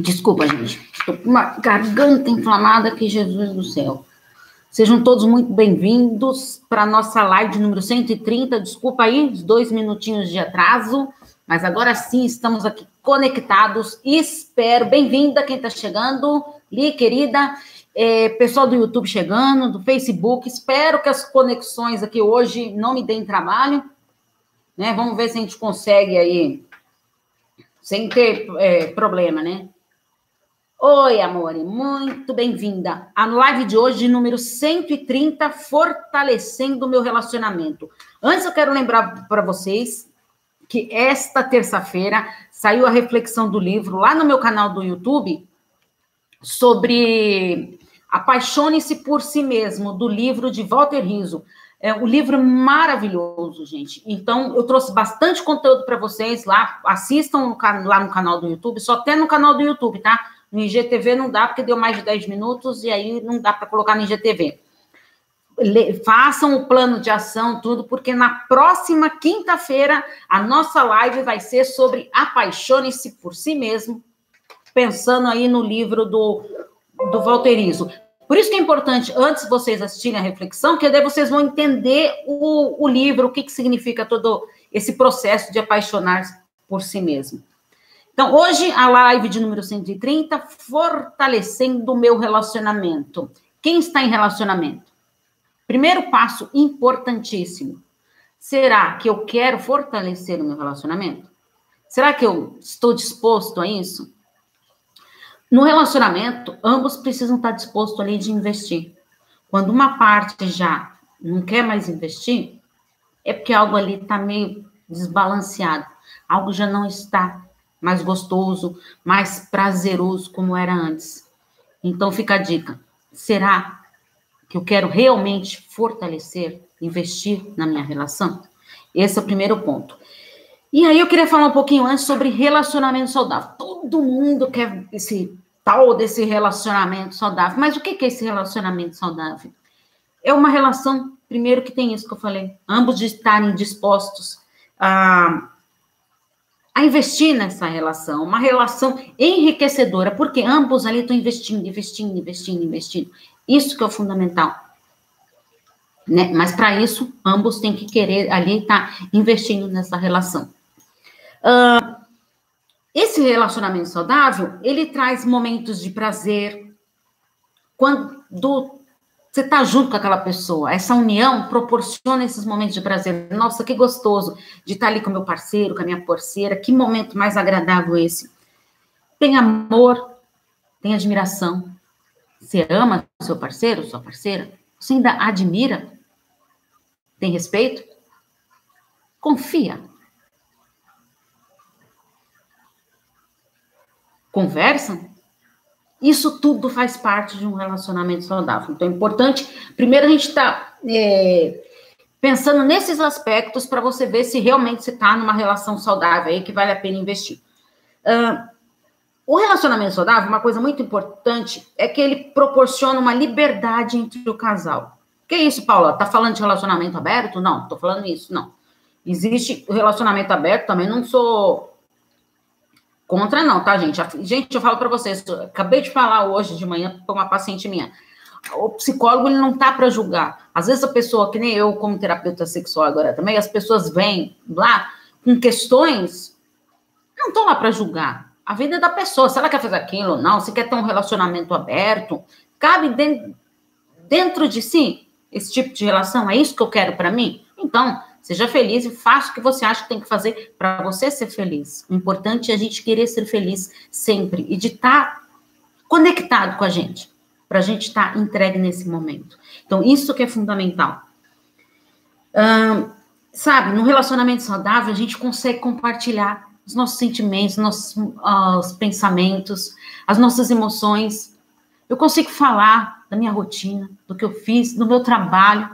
Desculpa, gente. Estou com uma garganta inflamada que Jesus do céu. Sejam todos muito bem-vindos para a nossa live número 130. Desculpa aí dois minutinhos de atraso, mas agora sim estamos aqui conectados. Espero. Bem-vinda quem está chegando. Li, querida. É, pessoal do YouTube chegando, do Facebook. Espero que as conexões aqui hoje não me deem trabalho. Né? Vamos ver se a gente consegue aí, sem ter é, problema, né? Oi, amore, muito bem-vinda. A live de hoje, número 130, Fortalecendo o Meu Relacionamento. Antes, eu quero lembrar para vocês que esta terça-feira saiu a reflexão do livro lá no meu canal do YouTube sobre Apaixone-se por si mesmo, do livro de Walter Rizzo. É um livro maravilhoso, gente. Então, eu trouxe bastante conteúdo para vocês lá. Assistam lá no canal do YouTube, só tem no canal do YouTube, tá? No IGTV não dá, porque deu mais de 10 minutos e aí não dá para colocar no IGTV. Le, façam o plano de ação, tudo, porque na próxima quinta-feira a nossa live vai ser sobre apaixone-se por si mesmo, pensando aí no livro do, do Valterizo. Por isso que é importante, antes vocês assistirem a reflexão, que daí vocês vão entender o, o livro, o que, que significa todo esse processo de apaixonar por si mesmo. Então, hoje, a live de número 130, fortalecendo o meu relacionamento. Quem está em relacionamento? Primeiro passo importantíssimo. Será que eu quero fortalecer o meu relacionamento? Será que eu estou disposto a isso? No relacionamento, ambos precisam estar dispostos ali de investir. Quando uma parte já não quer mais investir, é porque algo ali está meio desbalanceado. Algo já não está mais gostoso, mais prazeroso como era antes. Então fica a dica: será que eu quero realmente fortalecer, investir na minha relação? Esse é o primeiro ponto. E aí eu queria falar um pouquinho antes sobre relacionamento saudável. Todo mundo quer esse tal desse relacionamento saudável, mas o que é esse relacionamento saudável? É uma relação, primeiro que tem isso que eu falei, ambos estarem dispostos a a investir nessa relação, uma relação enriquecedora, porque ambos ali estão investindo, investindo, investindo, investindo. Isso que é o fundamental. Né? Mas para isso, ambos têm que querer ali estar tá investindo nessa relação. Uh, esse relacionamento saudável, ele traz momentos de prazer. Quando você está junto com aquela pessoa. Essa união proporciona esses momentos de prazer. Nossa, que gostoso de estar tá ali com meu parceiro, com a minha parceira. Que momento mais agradável esse. Tem amor, tem admiração. Você ama seu parceiro, sua parceira? Você ainda admira? Tem respeito? Confia. Conversa? Isso tudo faz parte de um relacionamento saudável. Então, é importante, primeiro, a gente está é, pensando nesses aspectos para você ver se realmente você está numa relação saudável aí que vale a pena investir. Uh, o relacionamento saudável, uma coisa muito importante, é que ele proporciona uma liberdade entre o casal. Que isso, Paula? Tá falando de relacionamento aberto? Não, tô falando isso, não. Existe o relacionamento aberto, também não sou Contra não, tá, gente? Gente, eu falo para vocês, acabei de falar hoje de manhã para uma paciente minha. O psicólogo ele não tá para julgar. Às vezes a pessoa, que nem eu como terapeuta sexual agora também, as pessoas vêm lá com questões, não estão lá para julgar. A vida é da pessoa, se ela quer fazer aquilo ou não, se quer ter um relacionamento aberto, cabe dentro, dentro de si esse tipo de relação, é isso que eu quero para mim? Então, Seja feliz e faça o que você acha que tem que fazer para você ser feliz. O importante é a gente querer ser feliz sempre e de estar tá conectado com a gente, para a gente estar tá entregue nesse momento. Então, isso que é fundamental. sabe, no relacionamento saudável, a gente consegue compartilhar os nossos sentimentos, nossos uh, pensamentos, as nossas emoções. Eu consigo falar da minha rotina, do que eu fiz, do meu trabalho.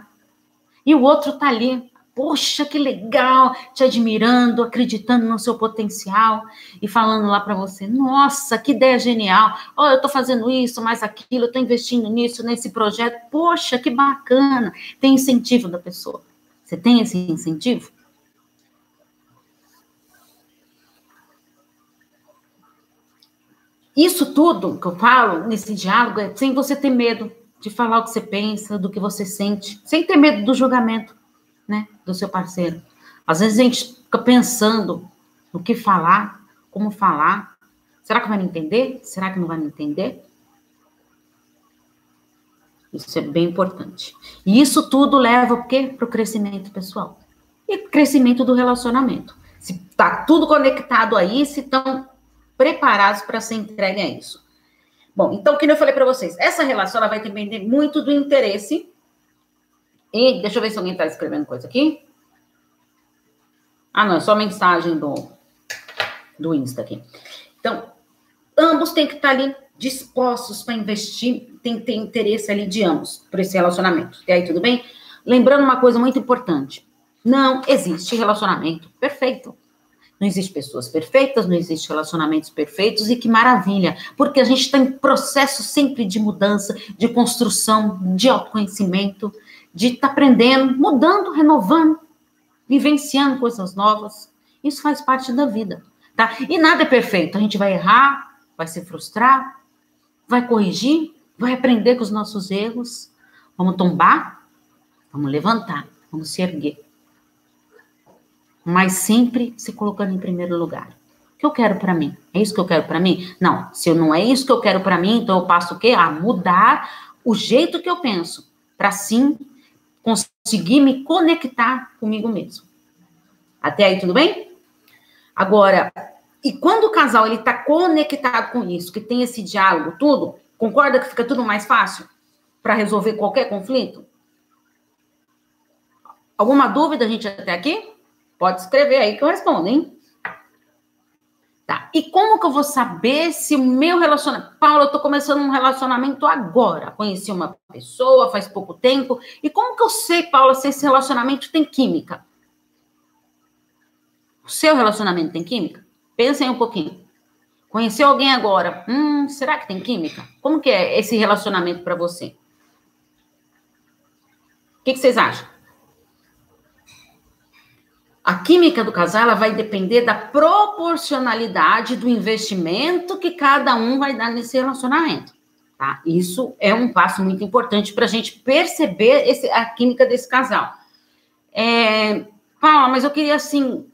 E o outro está ali poxa, que legal, te admirando, acreditando no seu potencial e falando lá para você, nossa, que ideia genial, oh, eu estou fazendo isso, mais aquilo, eu estou investindo nisso, nesse projeto, poxa, que bacana, tem incentivo da pessoa. Você tem esse incentivo? isso tudo que eu falo nesse diálogo é sem você ter medo de falar o que você pensa, do que você sente, sem ter medo do julgamento, né, do seu parceiro. Às vezes a gente fica pensando no que falar, como falar. Será que vai me entender? Será que não vai me entender? Isso é bem importante. E isso tudo leva o quê? Para o crescimento pessoal. E crescimento do relacionamento. Se está tudo conectado aí, se estão preparados para ser entregue a isso. Bom, então, como eu falei para vocês, essa relação ela vai depender muito do interesse. E deixa eu ver se alguém está escrevendo coisa aqui. Ah, não, é só mensagem do, do Insta aqui. Então, ambos têm que estar tá ali dispostos para investir, tem que ter interesse ali de ambos para esse relacionamento. E aí, tudo bem? Lembrando uma coisa muito importante: não existe relacionamento perfeito. Não existe pessoas perfeitas, não existe relacionamentos perfeitos e que maravilha, porque a gente está em processo sempre de mudança, de construção, de autoconhecimento, de estar tá aprendendo, mudando, renovando, vivenciando coisas novas. Isso faz parte da vida, tá? E nada é perfeito. A gente vai errar, vai se frustrar, vai corrigir, vai aprender com os nossos erros. Vamos tombar, vamos levantar, vamos se erguer mas sempre se colocando em primeiro lugar. O que eu quero para mim? É isso que eu quero para mim? Não, se não é isso que eu quero para mim, então eu passo o quê? A mudar o jeito que eu penso, para sim conseguir me conectar comigo mesmo. Até aí tudo bem? Agora, e quando o casal ele está conectado com isso, que tem esse diálogo, tudo, concorda que fica tudo mais fácil para resolver qualquer conflito? Alguma dúvida, gente, até aqui? Pode escrever aí que eu respondo, hein? Tá. E como que eu vou saber se o meu relacionamento. Paula, eu tô começando um relacionamento agora. Conheci uma pessoa faz pouco tempo. E como que eu sei, Paula, se esse relacionamento tem química? O seu relacionamento tem química? Pensem um pouquinho. Conheceu alguém agora? Hum, será que tem química? Como que é esse relacionamento para você? O que, que vocês acham? A química do casal ela vai depender da proporcionalidade do investimento que cada um vai dar nesse relacionamento. Tá? Isso é um passo muito importante para a gente perceber esse, a química desse casal. É, Paula, mas eu queria assim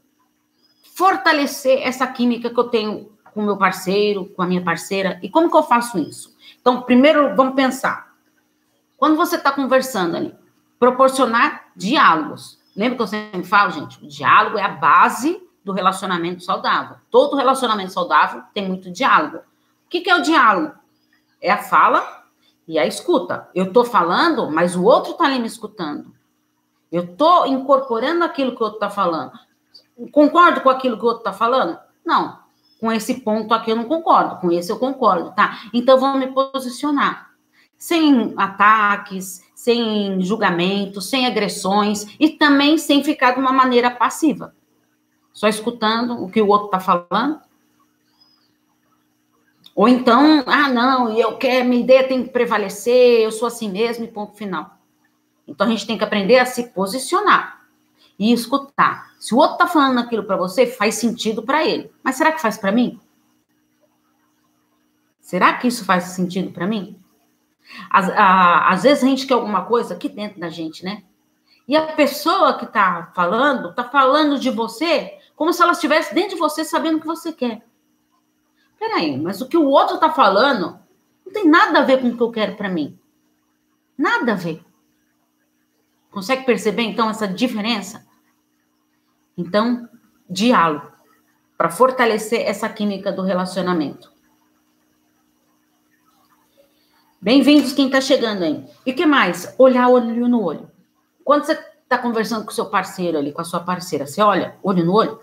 fortalecer essa química que eu tenho com meu parceiro, com a minha parceira. E como que eu faço isso? Então, primeiro, vamos pensar. Quando você está conversando ali, proporcionar diálogos. Lembra que eu sempre falo, gente? O diálogo é a base do relacionamento saudável. Todo relacionamento saudável tem muito diálogo. O que, que é o diálogo? É a fala e a escuta. Eu estou falando, mas o outro está ali me escutando. Eu estou incorporando aquilo que o outro está falando. Concordo com aquilo que o outro está falando? Não. Com esse ponto aqui eu não concordo. Com esse eu concordo, tá? Então vamos me posicionar. Sem ataques, sem julgamento, sem agressões e também sem ficar de uma maneira passiva. Só escutando o que o outro está falando. Ou então, ah, não, eu quero, minha ideia tem que prevalecer, eu sou assim mesmo e ponto final. Então a gente tem que aprender a se posicionar e escutar. Se o outro está falando aquilo para você, faz sentido para ele. Mas será que faz para mim? Será que isso faz sentido para mim? Às, a, às vezes a gente quer alguma coisa aqui dentro da gente, né? E a pessoa que está falando, está falando de você como se ela estivesse dentro de você sabendo o que você quer. Peraí, mas o que o outro está falando não tem nada a ver com o que eu quero para mim. Nada a ver. Consegue perceber, então, essa diferença? Então, diálogo para fortalecer essa química do relacionamento. Bem-vindos quem está chegando aí. E que mais? Olhar olho no olho. Quando você está conversando com seu parceiro ali, com a sua parceira, você olha olho no olho?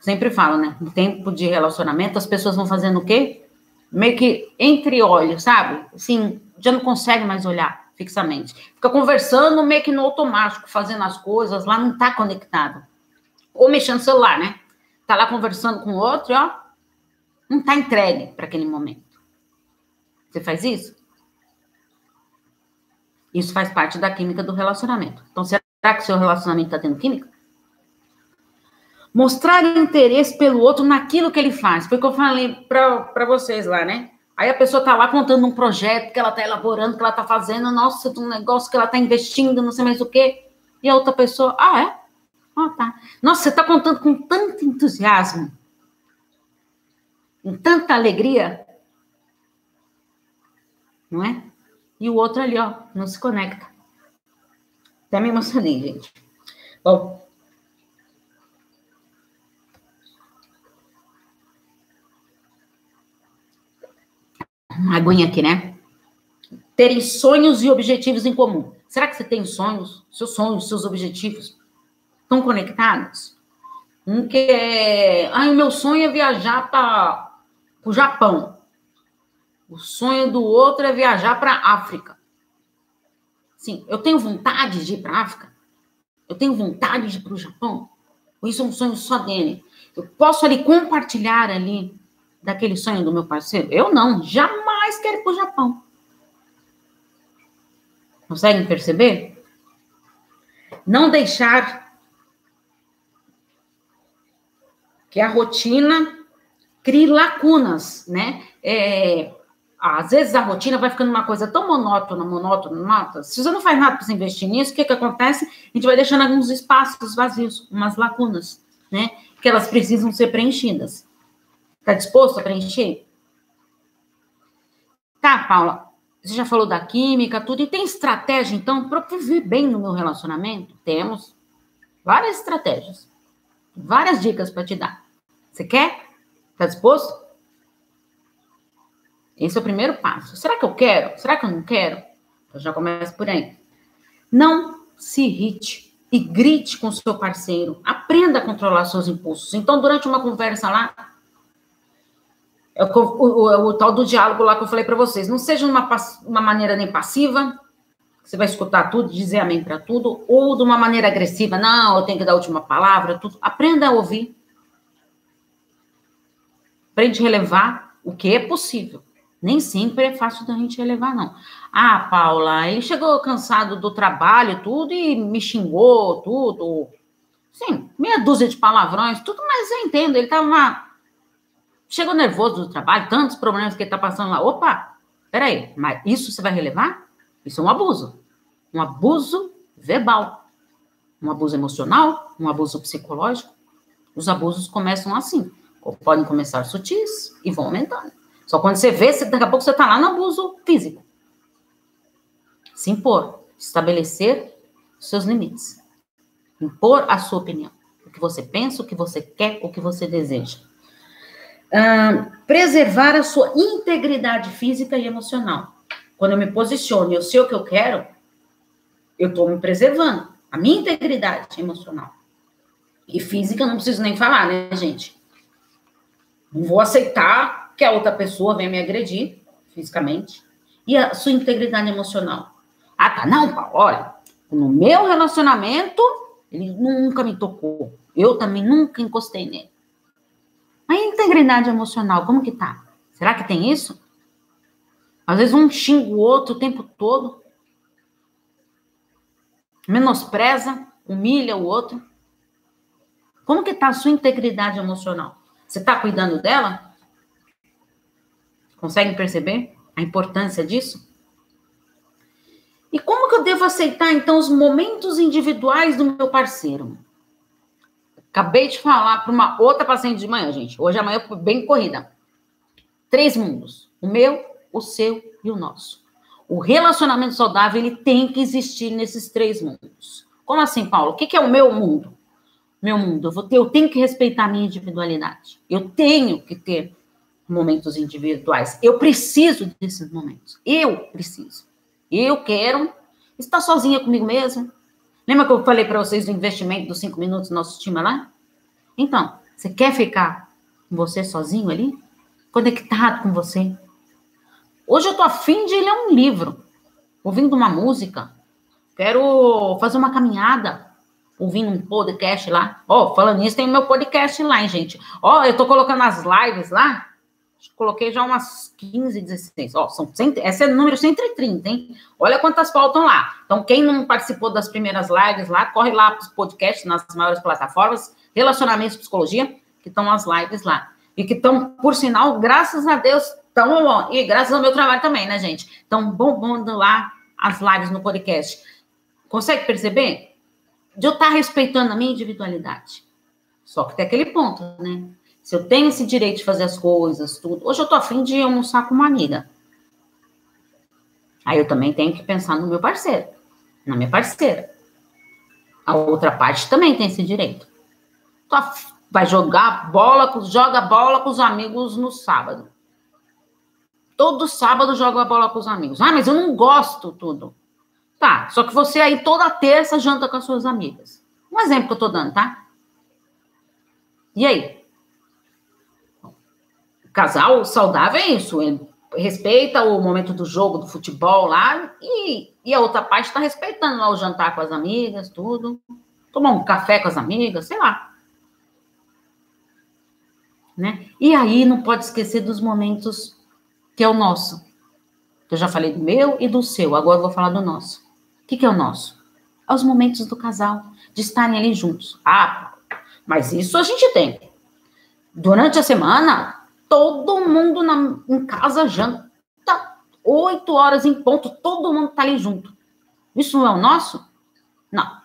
Sempre falo, né? No tempo de relacionamento, as pessoas vão fazendo o quê? Meio que entre olhos, sabe? Assim, já não consegue mais olhar fixamente. Fica conversando meio que no automático, fazendo as coisas, lá não está conectado. Ou mexendo no celular, né? Tá lá conversando com o outro, ó, não está entregue para aquele momento. Você faz isso? Isso faz parte da química do relacionamento. Então, será que seu relacionamento está tendo química? Mostrar interesse pelo outro naquilo que ele faz. Foi o que eu falei para vocês lá, né? Aí a pessoa tá lá contando um projeto que ela tá elaborando, que ela tá fazendo, nossa, um negócio que ela tá investindo, não sei mais o quê. E a outra pessoa, ah, é? Ah, tá. Nossa, você tá contando com tanto entusiasmo, com tanta alegria, não é? E o outro ali, ó, não se conecta. Até me emocionei, gente. Bom, uma aguinha aqui, né? Terem sonhos e objetivos em comum. Será que você tem sonhos? Seus sonhos, seus objetivos estão conectados? Um que é. Ai, o meu sonho é viajar para o Japão. O sonho do outro é viajar para a África. Sim, eu tenho vontade de ir para a África. Eu tenho vontade de ir para o Japão. Isso é um sonho só dele. Eu posso ali compartilhar ali daquele sonho do meu parceiro? Eu não, jamais quero ir para o Japão. Conseguem perceber? Não deixar que a rotina crie lacunas, né? É, às vezes a rotina vai ficando uma coisa tão monótona, monótona, monótona. Se você não faz nada para se investir nisso, o que, que acontece? A gente vai deixando alguns espaços vazios, umas lacunas, né? Que elas precisam ser preenchidas. Está disposto a preencher? Tá, Paula. Você já falou da química, tudo. E tem estratégia, então, para viver bem no meu relacionamento? Temos várias estratégias. Várias dicas para te dar. Você quer? Está disposto? Esse é o primeiro passo. Será que eu quero? Será que eu não quero? Eu já começo por aí. Não se irrite e grite com seu parceiro. Aprenda a controlar seus impulsos. Então, durante uma conversa lá, é o, o, o, o, tal do diálogo lá que eu falei para vocês. Não seja uma, uma maneira nem passiva, você vai escutar tudo, dizer amém para tudo, ou de uma maneira agressiva, não, eu tenho que dar a última palavra, tudo. Aprenda a ouvir. Aprende a relevar o que é possível. Nem sempre é fácil da gente relevar, não. Ah, Paula, ele chegou cansado do trabalho, tudo, e me xingou, tudo. Sim, meia dúzia de palavrões, tudo, mas eu entendo. Ele estava Chegou nervoso do trabalho, tantos problemas que ele está passando lá. Opa, peraí, mas isso você vai relevar? Isso é um abuso. Um abuso verbal. Um abuso emocional, um abuso psicológico. Os abusos começam assim. Podem começar sutis e vão aumentando. Só quando você vê, daqui a pouco você está lá no abuso físico. Se impor, estabelecer seus limites. Impor a sua opinião. O que você pensa, o que você quer, o que você deseja preservar a sua integridade física e emocional. Quando eu me posiciono e eu sei o que eu quero, eu estou me preservando. A minha integridade emocional. E física, não preciso nem falar, né, gente? Não vou aceitar que a outra pessoa venha me agredir fisicamente. E a sua integridade emocional. Ah, tá. Não, Paulo, olha, no meu relacionamento, ele nunca me tocou. Eu também nunca encostei nele. A integridade emocional, como que tá? Será que tem isso? Às vezes um xinga o outro o tempo todo. Menospreza, humilha o outro. Como que tá a sua integridade emocional? Você tá cuidando dela? Conseguem perceber a importância disso? E como que eu devo aceitar, então, os momentos individuais do meu parceiro? Acabei de falar para uma outra paciente de manhã, gente. Hoje amanhã foi bem corrida. Três mundos: o meu, o seu e o nosso. O relacionamento saudável ele tem que existir nesses três mundos. Como assim, Paulo? O que é o meu mundo? Meu mundo, eu, vou ter, eu tenho que respeitar a minha individualidade. Eu tenho que ter momentos individuais. Eu preciso desses momentos. Eu preciso. Eu quero estar sozinha comigo mesma, Lembra que eu falei para vocês do investimento dos cinco minutos do nosso time lá? Então, você quer ficar com você sozinho ali? Conectado com você? Hoje eu tô afim de ler um livro, ouvindo uma música. Quero fazer uma caminhada, ouvindo um podcast lá. Ó, oh, falando nisso, tem o meu podcast lá, hein, gente. Ó, oh, eu tô colocando as lives lá coloquei já umas 15, 16. Ó, são 100, esse é o número 130, hein? Olha quantas faltam lá. Então, quem não participou das primeiras lives lá, corre lá para os podcasts nas maiores plataformas. Relacionamentos Psicologia, que estão as lives lá. E que estão, por sinal, graças a Deus, estão, e graças ao meu trabalho também, né, gente? Estão bombando lá as lives no podcast. Consegue perceber? De eu estar respeitando a minha individualidade. Só que tem aquele ponto, né? Se eu tenho esse direito de fazer as coisas, tudo. Hoje eu tô afim de almoçar com uma amiga. Aí eu também tenho que pensar no meu parceiro, na minha parceira. A outra parte também tem esse direito. Vai jogar bola, joga bola com os amigos no sábado. Todo sábado joga bola com os amigos. Ah, mas eu não gosto tudo. Tá, só que você aí toda terça janta com as suas amigas. Um exemplo que eu tô dando, tá? E aí? Casal saudável é isso. Ele respeita o momento do jogo, do futebol lá, e, e a outra parte está respeitando lá o jantar com as amigas, tudo. Tomar um café com as amigas, sei lá. Né? E aí não pode esquecer dos momentos que é o nosso. Eu já falei do meu e do seu, agora eu vou falar do nosso. O que, que é o nosso? É os momentos do casal, de estarem ali juntos. Ah, mas isso a gente tem. Durante a semana, todo mundo na, em casa janta. Oito horas em ponto, todo mundo tá ali junto. Isso não é o nosso? Não.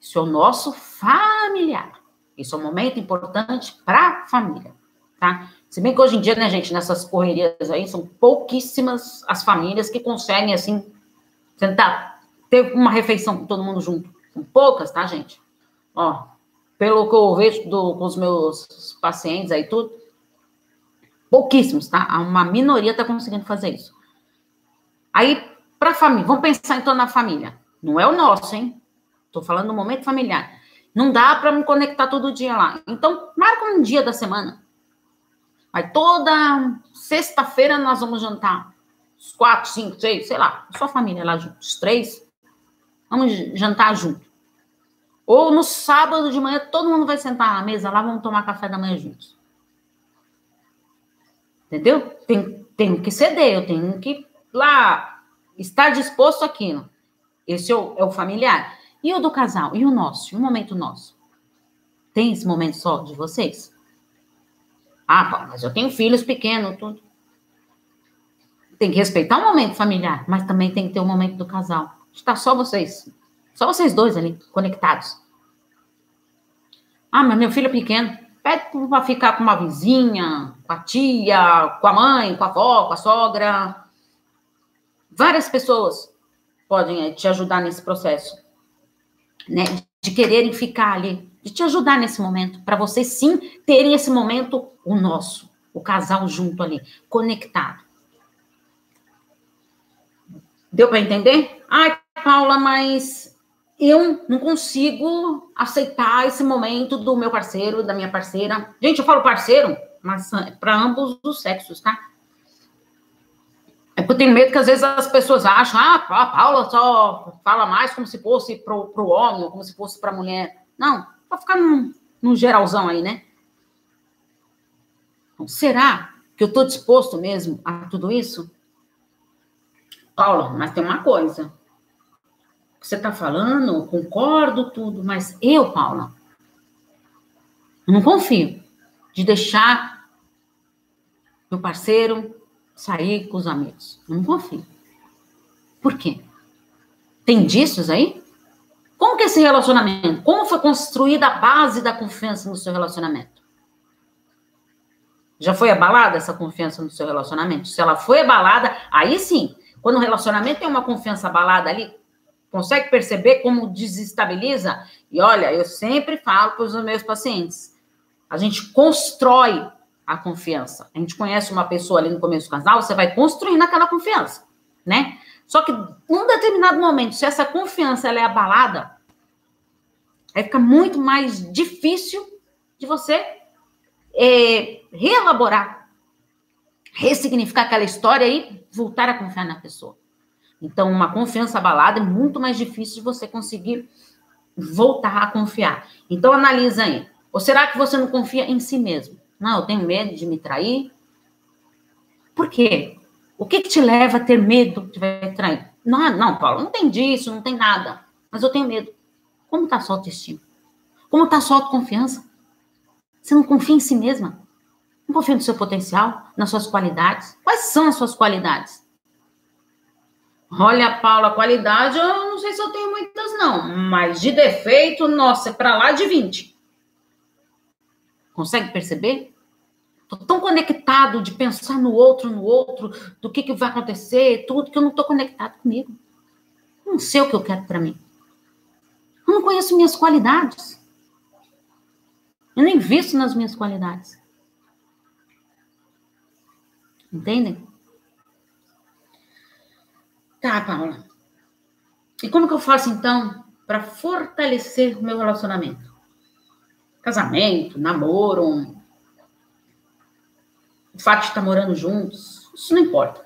Isso é o nosso familiar. Isso é um momento importante para a família, tá? Se bem que hoje em dia, né, gente, nessas correrias aí, são pouquíssimas as famílias que conseguem, assim, tentar ter uma refeição com todo mundo junto. São poucas, tá, gente? Ó, pelo que eu vejo do, com os meus pacientes aí, tudo, Pouquíssimos, tá? Uma minoria está conseguindo fazer isso. Aí, para família, vamos pensar então na família. Não é o nosso, hein? Estou falando no momento familiar. Não dá para me conectar todo dia lá. Então, marca um dia da semana. Aí toda sexta-feira nós vamos jantar. Os quatro, cinco, seis, sei lá. Sua família lá junto. Os três. Vamos jantar junto. Ou no sábado de manhã, todo mundo vai sentar na mesa lá, vamos tomar café da manhã juntos. Entendeu? Tem, tenho que ceder, eu tenho que lá estar disposto àquilo. Esse é o, é o familiar. E o do casal? E o nosso? E o momento nosso? Tem esse momento só de vocês? Ah, mas eu tenho filhos pequenos, tudo. Tem que respeitar o momento familiar, mas também tem que ter o momento do casal. Está só vocês. Só vocês dois ali, conectados. Ah, mas meu filho é pequeno. Pede para ficar com uma vizinha, com a tia, com a mãe, com a avó, com a sogra. Várias pessoas podem eh, te ajudar nesse processo, né? De quererem ficar ali, de te ajudar nesse momento, para vocês sim terem esse momento, o nosso, o casal junto ali, conectado. Deu para entender? Ai, Paula, mas eu não consigo aceitar esse momento do meu parceiro, da minha parceira. Gente, eu falo parceiro, mas é para ambos os sexos, tá? É porque eu tenho medo que às vezes as pessoas acham, ah, a Paula só fala mais como se fosse pro, pro homem, ou como se fosse para mulher. Não, para ficar num, num geralzão aí, né? Então, será que eu estou disposto mesmo a tudo isso? Paula, mas tem uma coisa você está falando, concordo tudo, mas eu, Paula, não confio de deixar meu parceiro sair com os amigos. não confio. Por quê? Tem indícios aí? Como que é esse relacionamento? Como foi construída a base da confiança no seu relacionamento? Já foi abalada essa confiança no seu relacionamento? Se ela foi abalada, aí sim. Quando o relacionamento tem uma confiança abalada ali, Consegue perceber como desestabiliza? E olha, eu sempre falo para os meus pacientes: a gente constrói a confiança. A gente conhece uma pessoa ali no começo do casal, você vai construindo aquela confiança, né? Só que num determinado momento, se essa confiança ela é abalada, aí fica muito mais difícil de você é, reelaborar, ressignificar aquela história e voltar a confiar na pessoa. Então, uma confiança abalada é muito mais difícil de você conseguir voltar a confiar. Então, analisa aí. Ou será que você não confia em si mesmo? Não, eu tenho medo de me trair. Por quê? O que, que te leva a ter medo de me trair? Não, não, Paulo, não tem disso, não tem nada. Mas eu tenho medo. Como está a sua autoestima? Como está a sua autoconfiança? Você não confia em si mesma? Não confia no seu potencial, nas suas qualidades? Quais são as suas qualidades? Olha, Paula, qualidade eu não sei se eu tenho muitas, não. Mas de defeito, nossa, é para lá de 20. Consegue perceber? Estou tão conectado de pensar no outro, no outro, do que, que vai acontecer, tudo, que eu não estou conectado comigo. Não sei o que eu quero para mim. Eu não conheço minhas qualidades. Eu nem visto nas minhas qualidades. Entendem? Tá, Paula. E como que eu faço então para fortalecer o meu relacionamento? Casamento, namoro, o fato de estar morando juntos, isso não importa.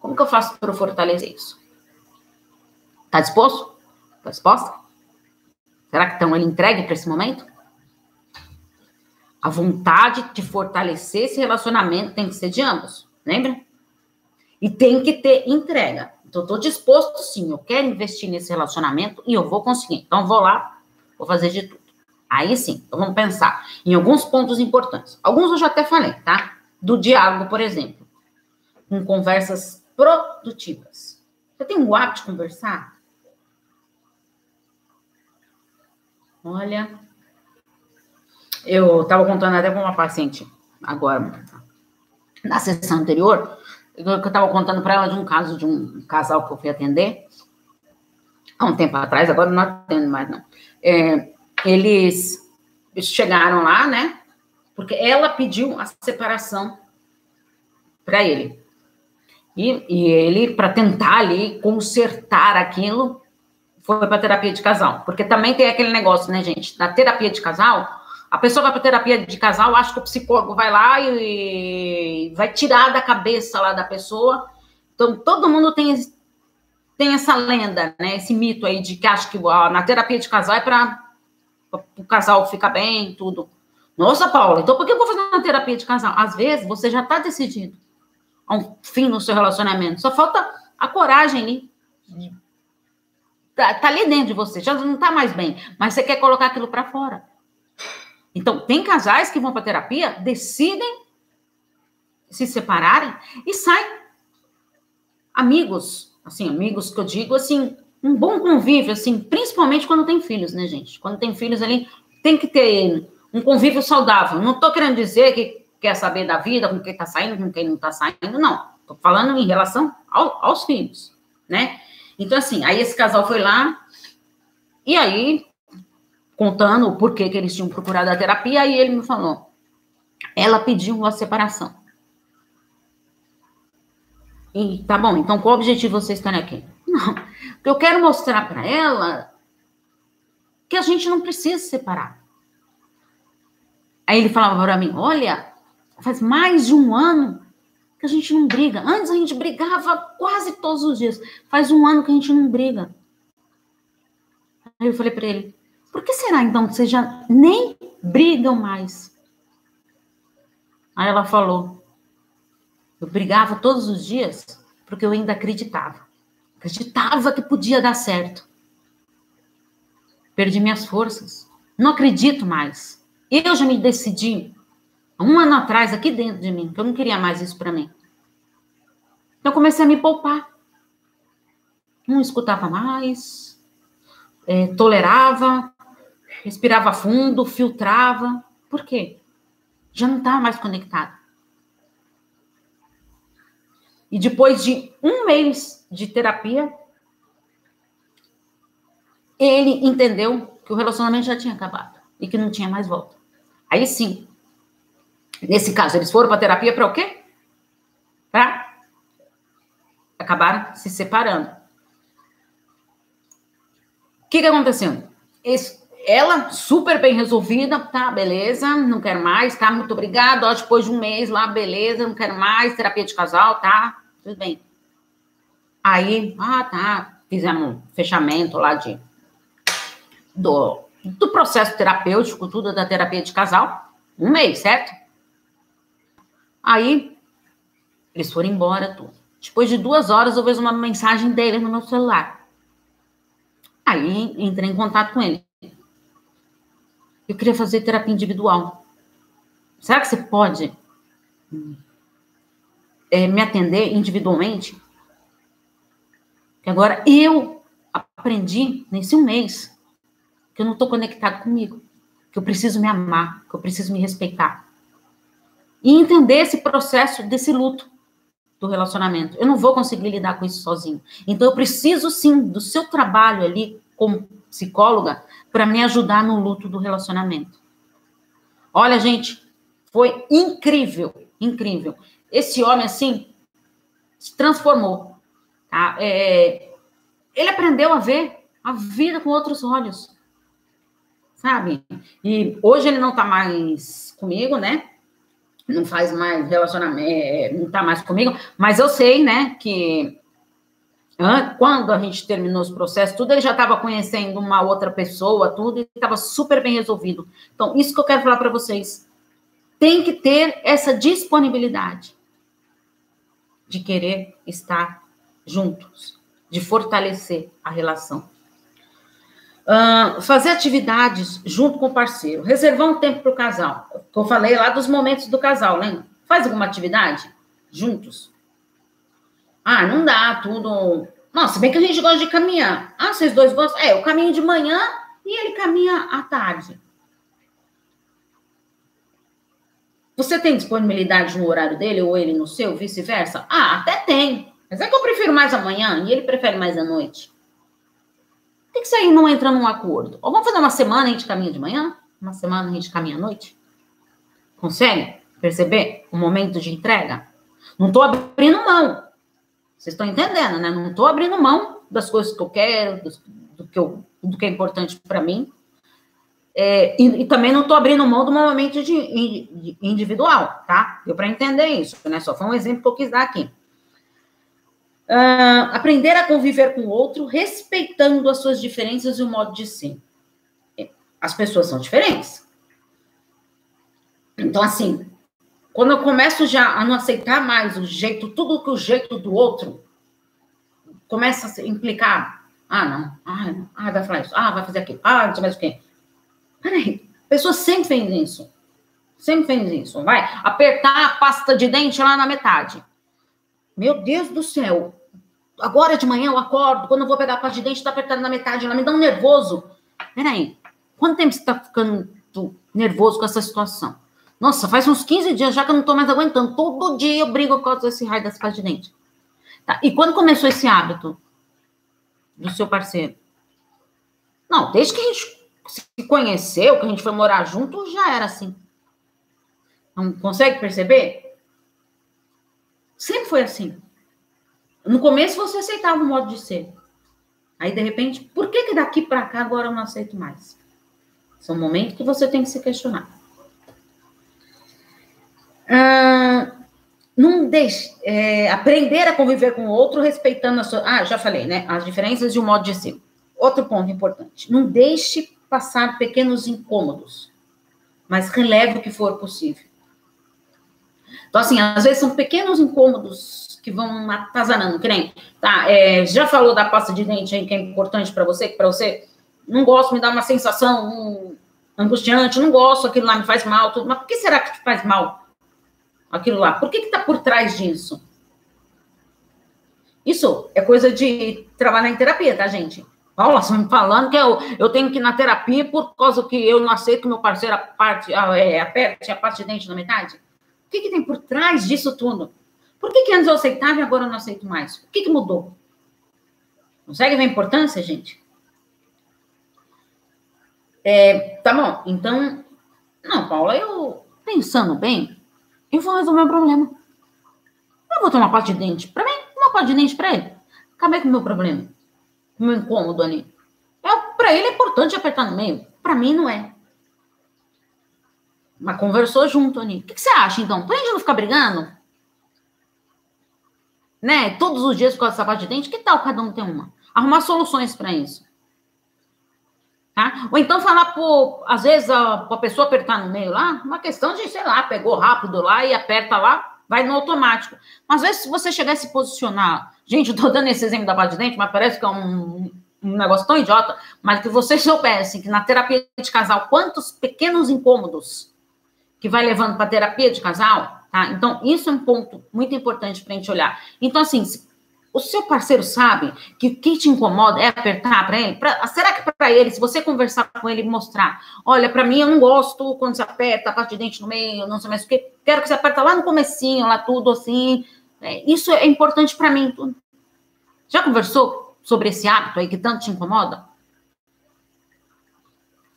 Como que eu faço para fortalecer isso? Tá disposto? Tá disposta? Será que estão ele entregue para esse momento? A vontade de fortalecer esse relacionamento tem que ser de ambos, lembra? E tem que ter entrega. Então, estou disposto sim, eu quero investir nesse relacionamento e eu vou conseguir. Então, vou lá, vou fazer de tudo. Aí sim, então vamos pensar em alguns pontos importantes. Alguns eu já até falei, tá? Do diálogo, por exemplo, com conversas produtivas. Você tem o hábito de conversar? Olha, eu estava contando até com uma paciente agora, na sessão anterior, eu estava contando para ela de um caso de um casal que eu fui atender há um tempo atrás, agora não atendo mais, não. É, eles chegaram lá, né? Porque ela pediu a separação para ele. E, e ele, para tentar ali consertar aquilo, foi para terapia de casal. Porque também tem aquele negócio, né, gente? Na terapia de casal, a pessoa vai para terapia de casal, acha que o psicólogo vai lá e vai tirar da cabeça lá da pessoa. Então, todo mundo tem, tem essa lenda, né? Esse mito aí de que acha que ó, na terapia de casal é para o casal ficar bem, tudo. Nossa, Paula, então por que eu vou fazer uma terapia de casal? Às vezes você já está decidido a um fim no seu relacionamento. Só falta a coragem ali. Tá, tá ali dentro de você, já não está mais bem, mas você quer colocar aquilo para fora. Então, tem casais que vão para terapia, decidem se separarem e saem. Amigos, assim, amigos que eu digo, assim, um bom convívio, assim, principalmente quando tem filhos, né, gente? Quando tem filhos ali, tem que ter um convívio saudável. Não estou querendo dizer que quer saber da vida, com quem está saindo, com quem não está saindo, não. Estou falando em relação ao, aos filhos, né? Então, assim, aí esse casal foi lá, e aí contando o porquê que eles tinham procurado a terapia, e ele me falou: ela pediu a separação. E tá bom, então qual o objetivo vocês estão aqui? Não, eu quero mostrar para ela que a gente não precisa se separar. Aí ele falava para mim: olha, faz mais de um ano que a gente não briga. Antes a gente brigava quase todos os dias. Faz um ano que a gente não briga. Aí eu falei para ele: por que será então que vocês já nem brigam mais? Aí ela falou: Eu brigava todos os dias porque eu ainda acreditava. Acreditava que podia dar certo. Perdi minhas forças. Não acredito mais. Eu já me decidi um ano atrás aqui dentro de mim que eu não queria mais isso para mim. Então comecei a me poupar. Não escutava mais, é, tolerava, respirava fundo, filtrava. Por quê? Já não estava mais conectado. E depois de um mês de terapia, ele entendeu que o relacionamento já tinha acabado e que não tinha mais volta. Aí sim, nesse caso, eles foram para terapia para o quê? Para acabar se separando. O que, que aconteceu? Esse, ela, super bem resolvida, tá, beleza, não quero mais, tá, muito obrigada. Depois de um mês lá, beleza, não quero mais, terapia de casal, tá, tudo bem. Aí, ah, tá, fizemos um fechamento lá de, do, do processo terapêutico, tudo da terapia de casal, um mês, certo? Aí, eles foram embora, tudo. Depois de duas horas, eu vejo uma mensagem dele no meu celular. Aí, entrei em contato com ele. Eu queria fazer terapia individual. Será que você pode é, me atender individualmente? Que agora eu aprendi nesse um mês que eu não estou conectado comigo, que eu preciso me amar, que eu preciso me respeitar. E entender esse processo desse luto do relacionamento. Eu não vou conseguir lidar com isso sozinho. Então eu preciso sim do seu trabalho ali como psicóloga para me ajudar no luto do relacionamento. Olha, gente, foi incrível, incrível. Esse homem assim se transformou. Tá? É, ele aprendeu a ver a vida com outros olhos, sabe? E hoje ele não está mais comigo, né? Não faz mais relacionamento, é, não está mais comigo, mas eu sei, né, que quando a gente terminou os processos, tudo ele já estava conhecendo uma outra pessoa, tudo, e estava super bem resolvido. Então, isso que eu quero falar para vocês. Tem que ter essa disponibilidade de querer estar juntos, de fortalecer a relação. Uh, fazer atividades junto com o parceiro, reservar um tempo para o casal. Que eu falei lá dos momentos do casal, lembra? Faz alguma atividade juntos. Ah, não dá tudo. Nossa, bem que a gente gosta de caminhar. Ah, vocês dois gostam? É, eu caminho de manhã e ele caminha à tarde. Você tem disponibilidade no horário dele ou ele no seu, vice-versa? Ah, até tem. Mas é que eu prefiro mais amanhã e ele prefere mais à noite. Por que, que isso aí não entra num acordo? Ou vamos fazer uma semana a gente caminha de manhã? Uma semana a gente caminha à noite? Consegue perceber o momento de entrega? Não estou abrindo mão. Vocês estão entendendo, né? Não estou abrindo mão das coisas que eu quero, do, do que, eu, do que é importante para mim. É, e, e, também não estou abrindo mão do momento de, de individual, tá? Deu para entender isso, né? Só foi um exemplo que eu quis dar aqui. Uh, aprender a conviver com o outro, respeitando as suas diferenças e o modo de ser. As pessoas são diferentes. Então, assim, quando eu começo já a não aceitar mais o jeito, tudo que o jeito do outro, começa a implicar. Ah, não. Ah, não. ah vai falar isso. Ah, vai fazer aquilo. Ah, não sei mais o quê. Peraí, a pessoa sempre fez isso. Sempre fez isso. Vai apertar a pasta de dente lá na metade. Meu Deus do céu. Agora de manhã eu acordo, quando eu vou pegar a pasta de dente, está apertada na metade, ela me dá um nervoso. Peraí, quanto tempo você está ficando nervoso com essa situação? Nossa, faz uns 15 dias já que eu não tô mais aguentando. Todo dia eu brigo por causa desse raio das pastas de dente. Tá. E quando começou esse hábito do seu parceiro? Não, desde que a gente se conheceu, que a gente foi morar junto, já era assim. Não consegue perceber? Sempre foi assim. No começo você aceitava o modo de ser. Aí, de repente, por que, que daqui para cá agora eu não aceito mais? São momentos que você tem que se questionar. Ah, não deixe é, aprender a conviver com o outro respeitando a sua. Ah, já falei, né? As diferenças e o modo de ser. Outro ponto importante: não deixe passar pequenos incômodos, mas releve o que for possível. Então, assim, às vezes são pequenos incômodos que vão atazanando, que nem, tá, é, já falou da pasta de dente aí, que é importante para você, que para você não gosto, me dá uma sensação um, angustiante, não gosto, aquilo lá me faz mal, tudo, mas por que será que te faz mal? aquilo lá. Por que está por trás disso? Isso é coisa de trabalhar em terapia, tá, gente? Paula, você me falando que eu, eu tenho que ir na terapia por causa que eu não aceito que meu parceiro aparte, é, aperte a parte de dente na metade? O que, que tem por trás disso tudo? Por que, que antes eu aceitava e agora eu não aceito mais? O que, que mudou? Consegue ver a importância, gente? É, tá bom, então. Não, Paula, eu pensando bem, e vou resolver o problema. Eu vou tomar parte de dente para mim, uma parte de dente para ele. Acabei com o meu problema, meu incômodo ali. É, para ele é importante apertar no meio, para mim não é. Mas conversou junto, ali. O que, que você acha, então? Pra gente não ficar brigando? Né? Todos os dias com essa parte de dente, que tal cada um ter uma? Arrumar soluções para isso. Tá? Ou então falar, por, às vezes, a, a pessoa apertar no meio lá, uma questão de, sei lá, pegou rápido lá e aperta lá, vai no automático. Mas às vezes, se você chegar a se posicionar, gente, eu tô dando esse exemplo da base de dente, mas parece que é um, um negócio tão idiota, mas que vocês soubessem que na terapia de casal, quantos pequenos incômodos que vai levando para terapia de casal, tá? Então, isso é um ponto muito importante para a gente olhar. Então, assim, o seu parceiro sabe que o que te incomoda é apertar para ele? Pra, será que para ele, se você conversar com ele e mostrar, olha, para mim eu não gosto quando você aperta a parte de dente no meio, não sei mais o que, quero que você aperta lá no comecinho, lá tudo assim. É, isso é importante para mim. Já conversou sobre esse hábito aí que tanto te incomoda?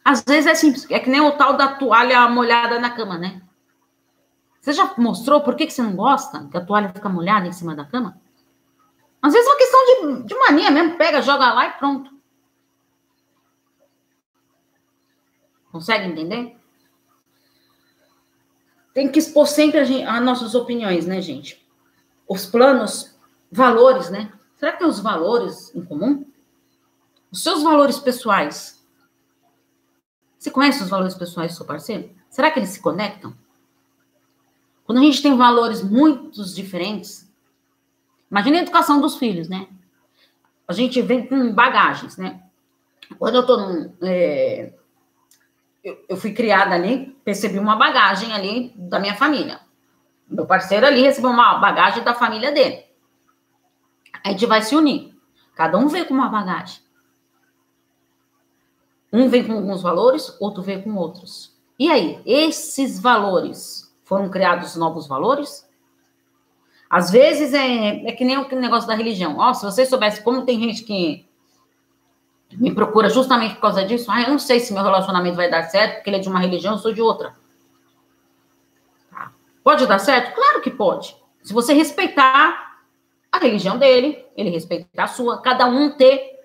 Às vezes é simples, é que nem o tal da toalha molhada na cama, né? Você já mostrou por que, que você não gosta que a toalha fica molhada em cima da cama? Às vezes é uma questão de, de mania mesmo, pega, joga lá e pronto. Consegue entender? Tem que expor sempre as nossas opiniões, né, gente? Os planos, valores, né? Será que tem os valores em comum? Os seus valores pessoais. Você conhece os valores pessoais do seu parceiro? Será que eles se conectam? Quando a gente tem valores muito diferentes, Imagina a educação dos filhos, né? A gente vem com bagagens, né? Quando eu tô num. É, eu, eu fui criada ali, percebi uma bagagem ali da minha família. Meu parceiro ali recebeu uma bagagem da família dele. A gente vai se unir. Cada um vem com uma bagagem. Um vem com alguns valores, outro vem com outros. E aí, esses valores foram criados novos valores? Às vezes é, é que nem o negócio da religião. Ó, oh, se vocês soubessem como tem gente que me procura justamente por causa disso, ah, eu não sei se meu relacionamento vai dar certo, porque ele é de uma religião, eu sou de outra. Tá. Pode dar certo? Claro que pode. Se você respeitar a religião dele, ele respeitar a sua, cada um ter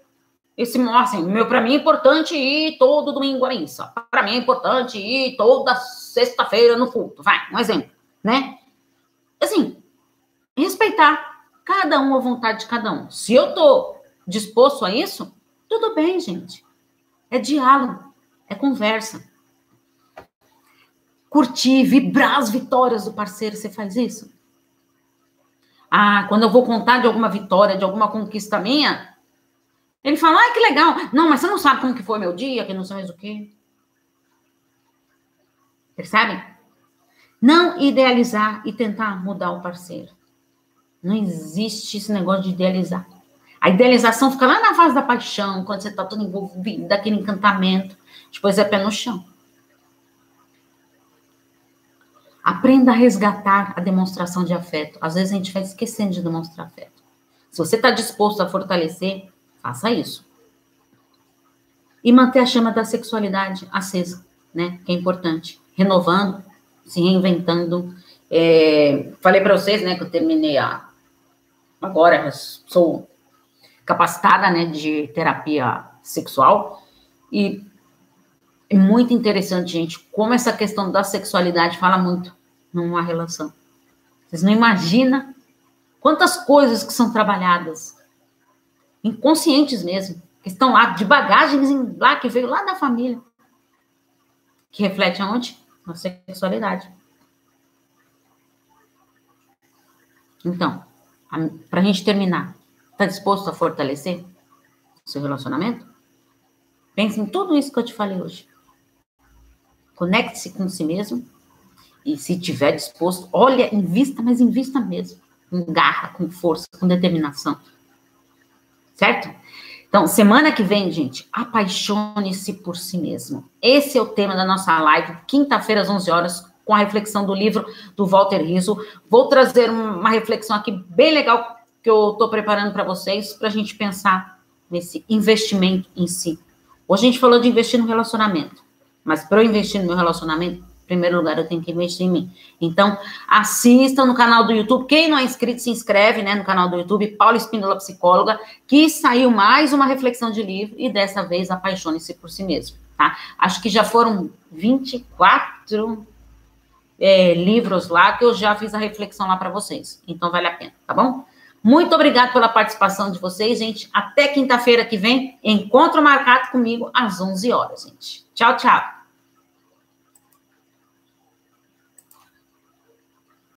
esse, assim, meu, para mim é importante ir todo domingo à missa. Para mim é importante ir toda sexta-feira no culto. Vai, um exemplo, né? Assim, respeitar cada um a vontade de cada um. Se eu tô disposto a isso, tudo bem, gente. É diálogo, é conversa. Curtir, vibrar as vitórias do parceiro, você faz isso? Ah, quando eu vou contar de alguma vitória, de alguma conquista minha, ele fala, ah, que legal. Não, mas você não sabe como que foi meu dia, que não sei mais o quê. Percebe? Não idealizar e tentar mudar o parceiro. Não existe esse negócio de idealizar. A idealização fica lá na fase da paixão, quando você está todo envolvido, daquele encantamento. Depois é pé no chão. Aprenda a resgatar a demonstração de afeto. Às vezes a gente vai esquecendo de demonstrar afeto. Se você está disposto a fortalecer, faça isso. E manter a chama da sexualidade acesa, né? Que é importante. Renovando, se reinventando. É, falei para vocês, né, que eu terminei a, agora sou capacitada, né, de terapia sexual e é muito interessante, gente, como essa questão da sexualidade fala muito numa relação. Vocês não imaginam quantas coisas que são trabalhadas, inconscientes mesmo, que estão lá, de bagagens lá, que veio lá da família, que reflete aonde? Na sexualidade. Então, para a gente terminar, está disposto a fortalecer seu relacionamento? Pense em tudo isso que eu te falei hoje. Conecte-se com si mesmo e, se tiver disposto, olha, invista, mas invista mesmo. Com garra, com força, com determinação. Certo? Então, semana que vem, gente, apaixone-se por si mesmo. Esse é o tema da nossa live, quinta-feira às 11 horas, com a reflexão do livro do Walter Rizzo. Vou trazer uma reflexão aqui bem legal que eu estou preparando para vocês, para a gente pensar nesse investimento em si. Hoje a gente falou de investir no relacionamento, mas para eu investir no meu relacionamento, em primeiro lugar, eu tenho que investir em mim. Então, assistam no canal do YouTube. Quem não é inscrito, se inscreve né, no canal do YouTube, Paula Espíndola Psicóloga, que saiu mais uma reflexão de livro e dessa vez apaixone-se por si mesmo. Tá? Acho que já foram 24 é, livros lá que eu já fiz a reflexão lá para vocês. Então vale a pena, tá bom? Muito obrigado pela participação de vocês, gente. Até quinta-feira que vem, encontro marcado comigo às 11 horas, gente. Tchau, tchau.